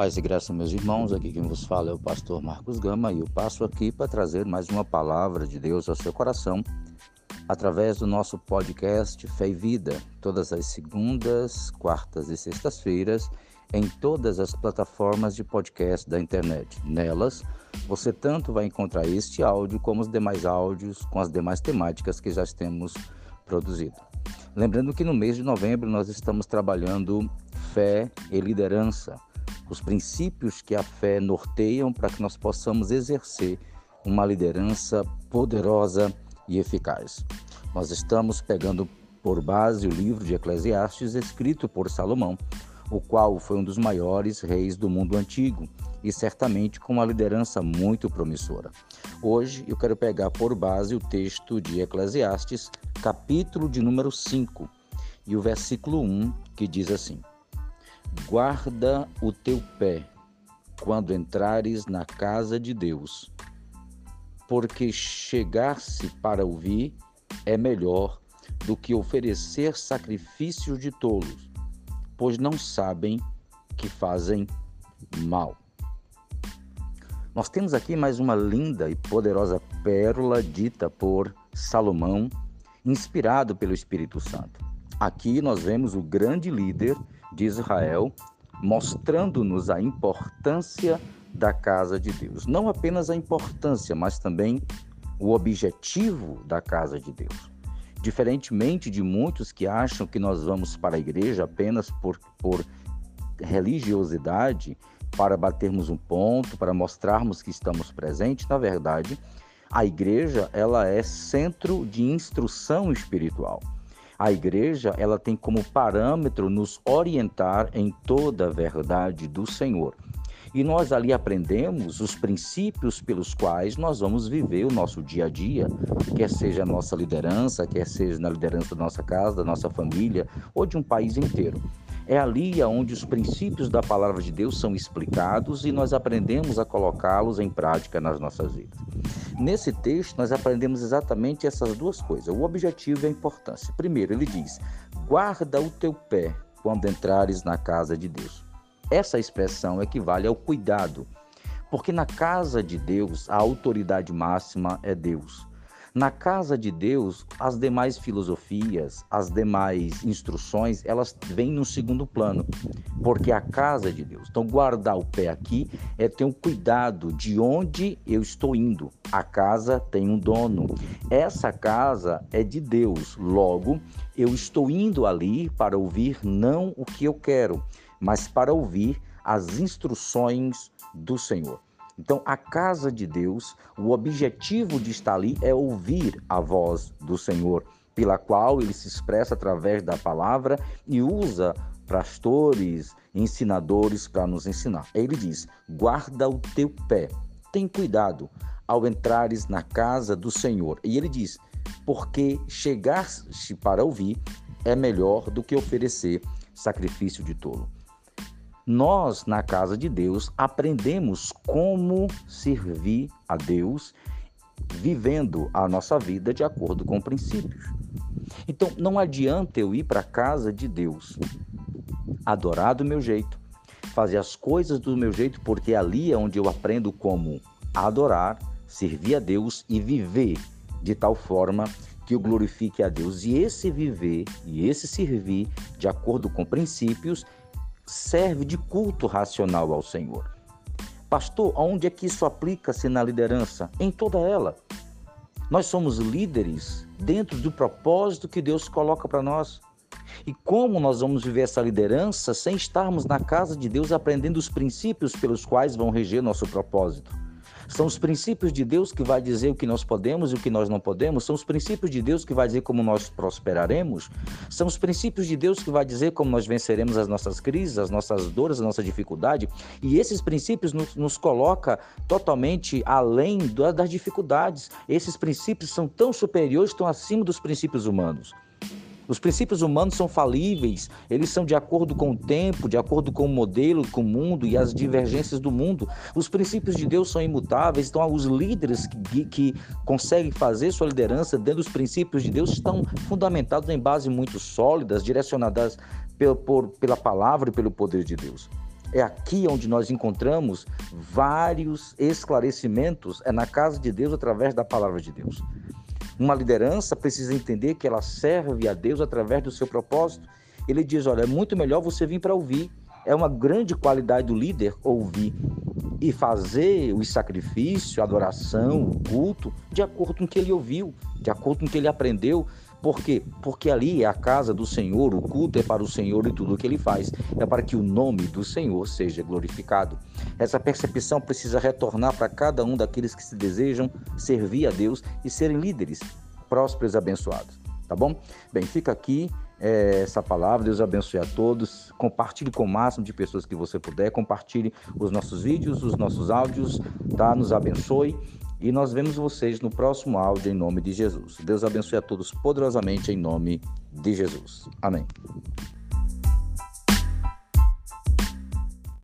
Paz e graça, meus irmãos. Aqui quem vos fala é o pastor Marcos Gama e eu passo aqui para trazer mais uma palavra de Deus ao seu coração através do nosso podcast Fé e Vida, todas as segundas, quartas e sextas-feiras, em todas as plataformas de podcast da internet. Nelas, você tanto vai encontrar este áudio como os demais áudios com as demais temáticas que já temos produzido. Lembrando que no mês de novembro nós estamos trabalhando fé e liderança os princípios que a fé norteiam para que nós possamos exercer uma liderança poderosa e eficaz. Nós estamos pegando por base o livro de Eclesiastes escrito por Salomão, o qual foi um dos maiores reis do mundo antigo e certamente com uma liderança muito promissora. Hoje eu quero pegar por base o texto de Eclesiastes, capítulo de número 5, e o versículo 1, que diz assim: Guarda o teu pé quando entrares na casa de Deus, porque chegar-se para ouvir é melhor do que oferecer sacrifícios de tolos, pois não sabem que fazem mal. Nós temos aqui mais uma linda e poderosa pérola dita por Salomão, inspirado pelo Espírito Santo. Aqui nós vemos o grande líder de Israel, mostrando-nos a importância da casa de Deus. Não apenas a importância, mas também o objetivo da casa de Deus. Diferentemente de muitos que acham que nós vamos para a igreja apenas por, por religiosidade, para batermos um ponto, para mostrarmos que estamos presentes, na verdade, a igreja ela é centro de instrução espiritual. A igreja, ela tem como parâmetro nos orientar em toda a verdade do Senhor. E nós ali aprendemos os princípios pelos quais nós vamos viver o nosso dia a dia, quer seja a nossa liderança, quer seja na liderança da nossa casa, da nossa família ou de um país inteiro. É ali onde os princípios da palavra de Deus são explicados e nós aprendemos a colocá-los em prática nas nossas vidas. Nesse texto, nós aprendemos exatamente essas duas coisas, o objetivo e a importância. Primeiro, ele diz: guarda o teu pé quando entrares na casa de Deus. Essa expressão equivale ao cuidado, porque na casa de Deus a autoridade máxima é Deus. Na casa de Deus, as demais filosofias, as demais instruções, elas vêm no segundo plano, porque a casa é de Deus. Então, guardar o pé aqui é ter um cuidado de onde eu estou indo. A casa tem um dono. Essa casa é de Deus. Logo, eu estou indo ali para ouvir não o que eu quero, mas para ouvir as instruções do Senhor. Então, a casa de Deus, o objetivo de estar ali é ouvir a voz do Senhor, pela qual ele se expressa através da palavra e usa pastores, ensinadores para nos ensinar. Ele diz: guarda o teu pé, tem cuidado ao entrares na casa do Senhor. E ele diz: porque chegar-se para ouvir é melhor do que oferecer sacrifício de tolo. Nós, na casa de Deus, aprendemos como servir a Deus, vivendo a nossa vida de acordo com princípios. Então, não adianta eu ir para a casa de Deus, adorar do meu jeito, fazer as coisas do meu jeito, porque ali é onde eu aprendo como adorar, servir a Deus e viver de tal forma que eu glorifique a Deus. E esse viver e esse servir de acordo com princípios serve de culto racional ao Senhor. Pastor, aonde é que isso aplica-se na liderança? Em toda ela. Nós somos líderes dentro do propósito que Deus coloca para nós. E como nós vamos viver essa liderança sem estarmos na casa de Deus aprendendo os princípios pelos quais vão reger nosso propósito? São os princípios de Deus que vai dizer o que nós podemos e o que nós não podemos. São os princípios de Deus que vai dizer como nós prosperaremos. São os princípios de Deus que vai dizer como nós venceremos as nossas crises, as nossas dores, a nossa dificuldade. E esses princípios nos, nos coloca totalmente além das dificuldades. Esses princípios são tão superiores, estão acima dos princípios humanos. Os princípios humanos são falíveis, eles são de acordo com o tempo, de acordo com o modelo, com o mundo e as divergências do mundo. Os princípios de Deus são imutáveis, então os líderes que, que conseguem fazer sua liderança dentro dos princípios de Deus estão fundamentados em bases muito sólidas, direcionadas por, pela palavra e pelo poder de Deus. É aqui onde nós encontramos vários esclarecimentos, é na casa de Deus através da palavra de Deus. Uma liderança precisa entender que ela serve a Deus através do seu propósito. Ele diz: olha, é muito melhor você vir para ouvir. É uma grande qualidade do líder ouvir e fazer o sacrifício, a adoração, o culto, de acordo com o que ele ouviu, de acordo com o que ele aprendeu. Por quê? Porque ali é a casa do Senhor, o culto é para o Senhor e tudo o que ele faz é para que o nome do Senhor seja glorificado. Essa percepção precisa retornar para cada um daqueles que se desejam servir a Deus e serem líderes prósperos e abençoados. Tá bom? Bem, fica aqui é, essa palavra. Deus abençoe a todos. Compartilhe com o máximo de pessoas que você puder. Compartilhe os nossos vídeos, os nossos áudios. Tá? Nos abençoe. E nós vemos vocês no próximo áudio em nome de Jesus. Deus abençoe a todos poderosamente em nome de Jesus. Amém.